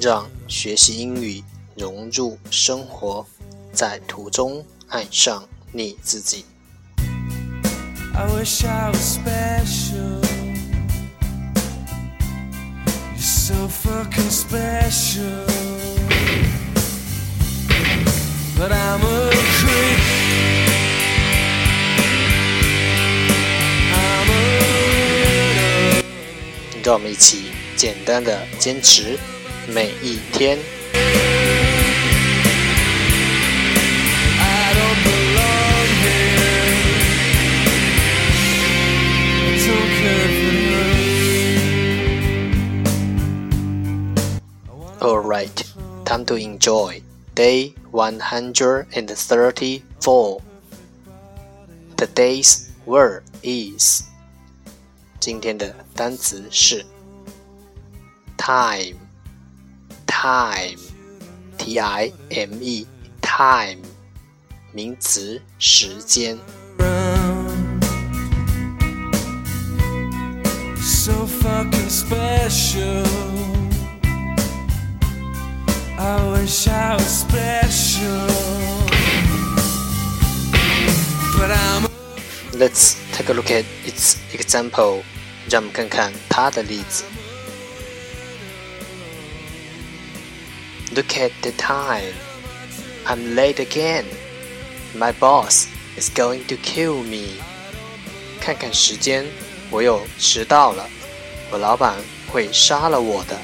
让学习英语融入生活，在途中爱上你自己。I wish I was special. You're so fucking special. But I'm a creep. I'm a 让我们一起简单的坚持每一天。 I don't belong here. I don't care for Alright, time to enjoy day 134. Today's word is 今天的单词是 time, time, t i m e, time 名词时间。 around. So fucking special. I wish I was special. But I'm Let's take a look at its example. 让我们看看它的例子。 Look at the time. I'm late again. My boss is going to kill me. 看看时间，我又迟到了。我老板会杀了我的。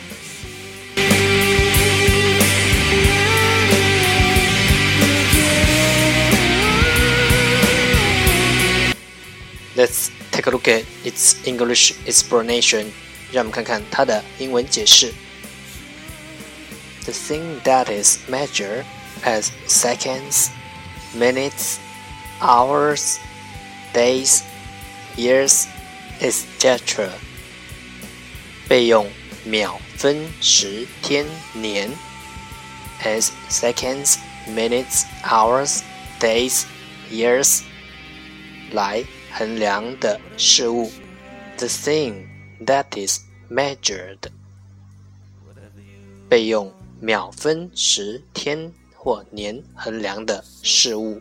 Let's take a look at its English explanation. 让我们看看它的英文解释。 The thing that is measured as seconds, minutes, hours, days, years, etc. 被用秒、分、时、天、年 as seconds, minutes, hours, days, years 来衡量的事物，the thing that is measured，被用 秒分时天或年衡量的事物。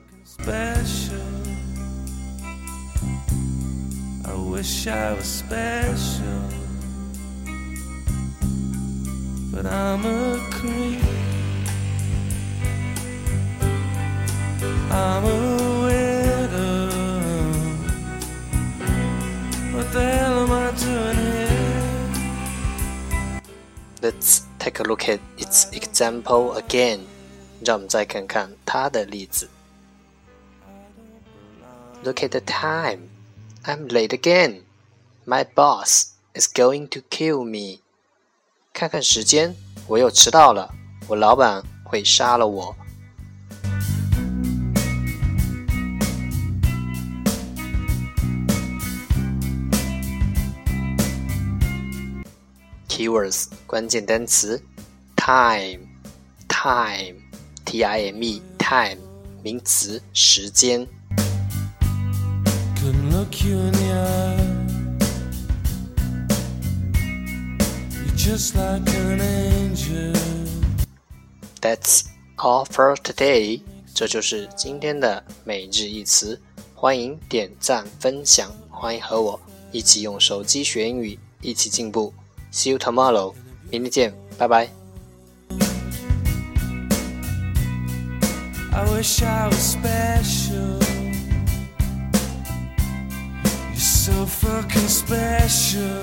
Let's take a look at its example again。让我们再看看它的例子。Look at the time. I'm late again. My boss is going to kill me. 看看时间，我又迟到了。我老板会杀了我。 Keywords 关键单词：time，time，t i m e，time 名词时间。That's all for today。这就是今天的每日一词。欢迎点赞分享，欢迎和我一起用手机学英语，一起进步。See you tomorrow，明天见，拜拜。 I wish I was special. You're so fucking special.